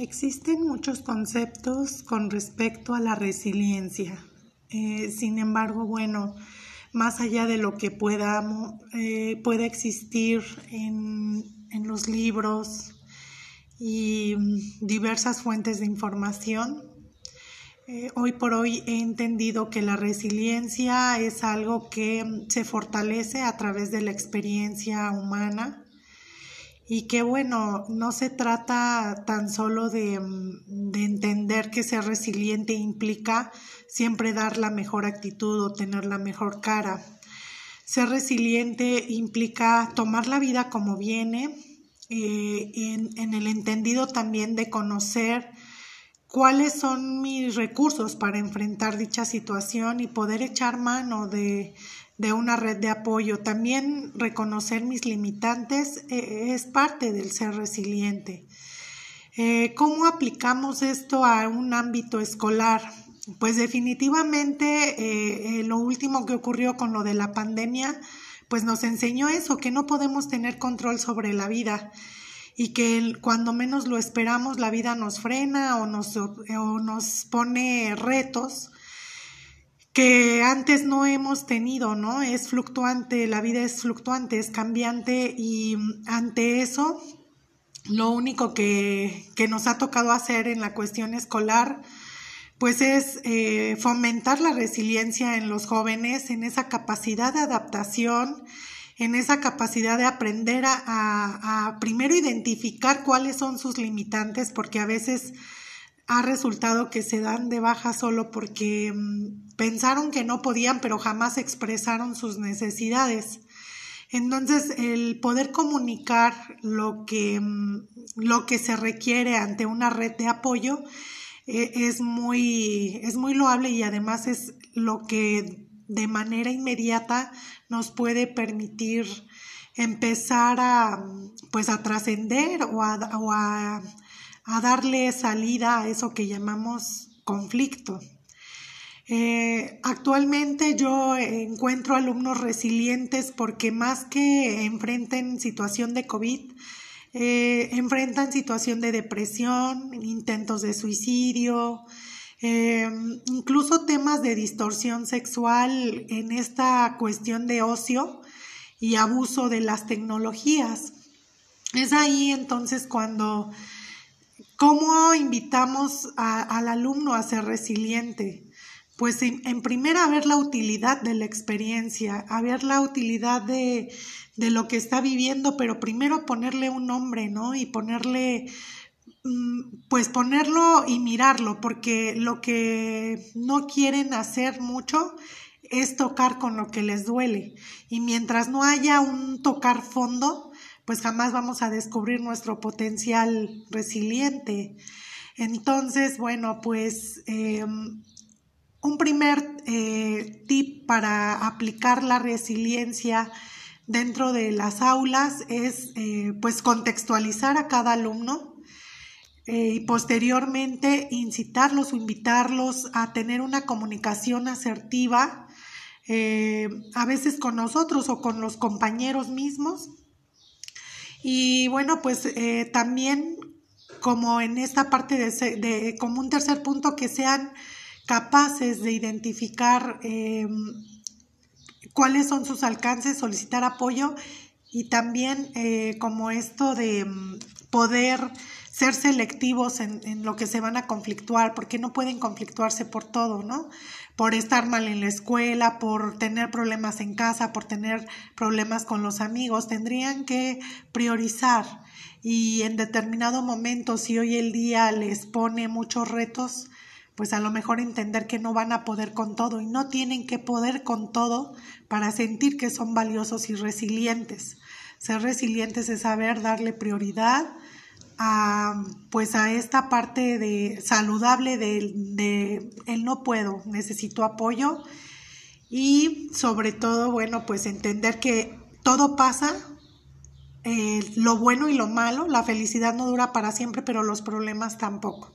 Existen muchos conceptos con respecto a la resiliencia. Eh, sin embargo, bueno, más allá de lo que pueda, eh, existir en, en los libros y diversas fuentes de información, eh, hoy por hoy he entendido que la resiliencia es algo que se fortalece a través de la experiencia humana y que bueno, no se trata tan solo de, de, entender que ser resiliente implica siempre dar la mejor actitud o tener la mejor cara. Ser resiliente implica tomar la vida como viene, eh, en el entendido también de conocer cuáles son mis recursos para enfrentar dicha situación y poder echar mano de, de una red de apoyo. También reconocer mis limitantes eh, es parte del ser resiliente. Eh, ¿Cómo aplicamos esto a un ámbito escolar? Pues definitivamente eh, lo último que ocurrió con lo de la pandemia, pues nos enseñó eso, que no podemos tener control sobre la vida y que cuando menos lo esperamos la vida nos frena o nos, o nos pone retos que antes no hemos tenido, ¿no? Es fluctuante, la vida es fluctuante, es cambiante y ante eso lo único que, que nos ha tocado hacer en la cuestión escolar pues es eh, fomentar la resiliencia en los jóvenes, en esa capacidad de adaptación, en esa capacidad de aprender a, a, primero identificar cuáles son sus limitantes, porque a veces ha resultado que se dan de baja solo porque mm, pensaron que no podían, pero jamás expresaron sus necesidades. Entonces, el poder comunicar lo que, mm, lo que se requiere ante una red de apoyo eh, es, muy, es muy loable y además es lo que de manera inmediata nos puede permitir empezar a, pues, a trascender o a a darle salida a eso que llamamos conflicto. Eh, actualmente yo encuentro alumnos resilientes porque más que enfrenten situación de COVID, eh, enfrentan situación de depresión, intentos de suicidio, eh, incluso temas de distorsión sexual en esta cuestión de ocio y abuso de las tecnologías. Es ahí entonces cuando ¿Cómo invitamos al alumno a ser resiliente? Pues en, primera ver la utilidad de la experiencia, a ver la utilidad de, de lo que está viviendo, pero primero ponerle un nombre, ¿no? Y ponerle, mm, pues ponerlo y mirarlo, porque lo que no quieren hacer mucho es tocar con lo que les duele. Y mientras no haya un tocar fondo, pues jamás vamos a descubrir nuestro potencial resiliente. Entonces, bueno, pues em, un primer eh, tip para aplicar la resiliencia dentro de las aulas es eh, pues contextualizar a cada alumno eh, y posteriormente incitarlos o invitarlos a tener una comunicación asertiva, a veces con nosotros o con los compañeros mismos, y bueno, pues también como en esta parte de, como un tercer punto, que sean capaces de identificar eh, cuáles son sus alcances, solicitar apoyo y también eh, como esto de mm, poder ser selectivos en, en, lo que se van a conflictuar, porque no pueden conflictuarse por todo, ¿no? Por estar mal en la escuela, por tener problemas en casa, por tener problemas con los amigos, tendrían que priorizar y en determinado momento, si hoy el día les pone muchos retos, pues a lo mejor entender que no van a poder con todo y no tienen que poder con todo para sentir que son valiosos y resilientes. Ser resilientes es saber darle prioridad a, pues a esta parte de saludable de, de el no puedo, necesito apoyo y sobre todo, bueno, pues entender que todo pasa, eh, lo bueno y lo malo, la felicidad no dura para siempre, pero los problemas tampoco.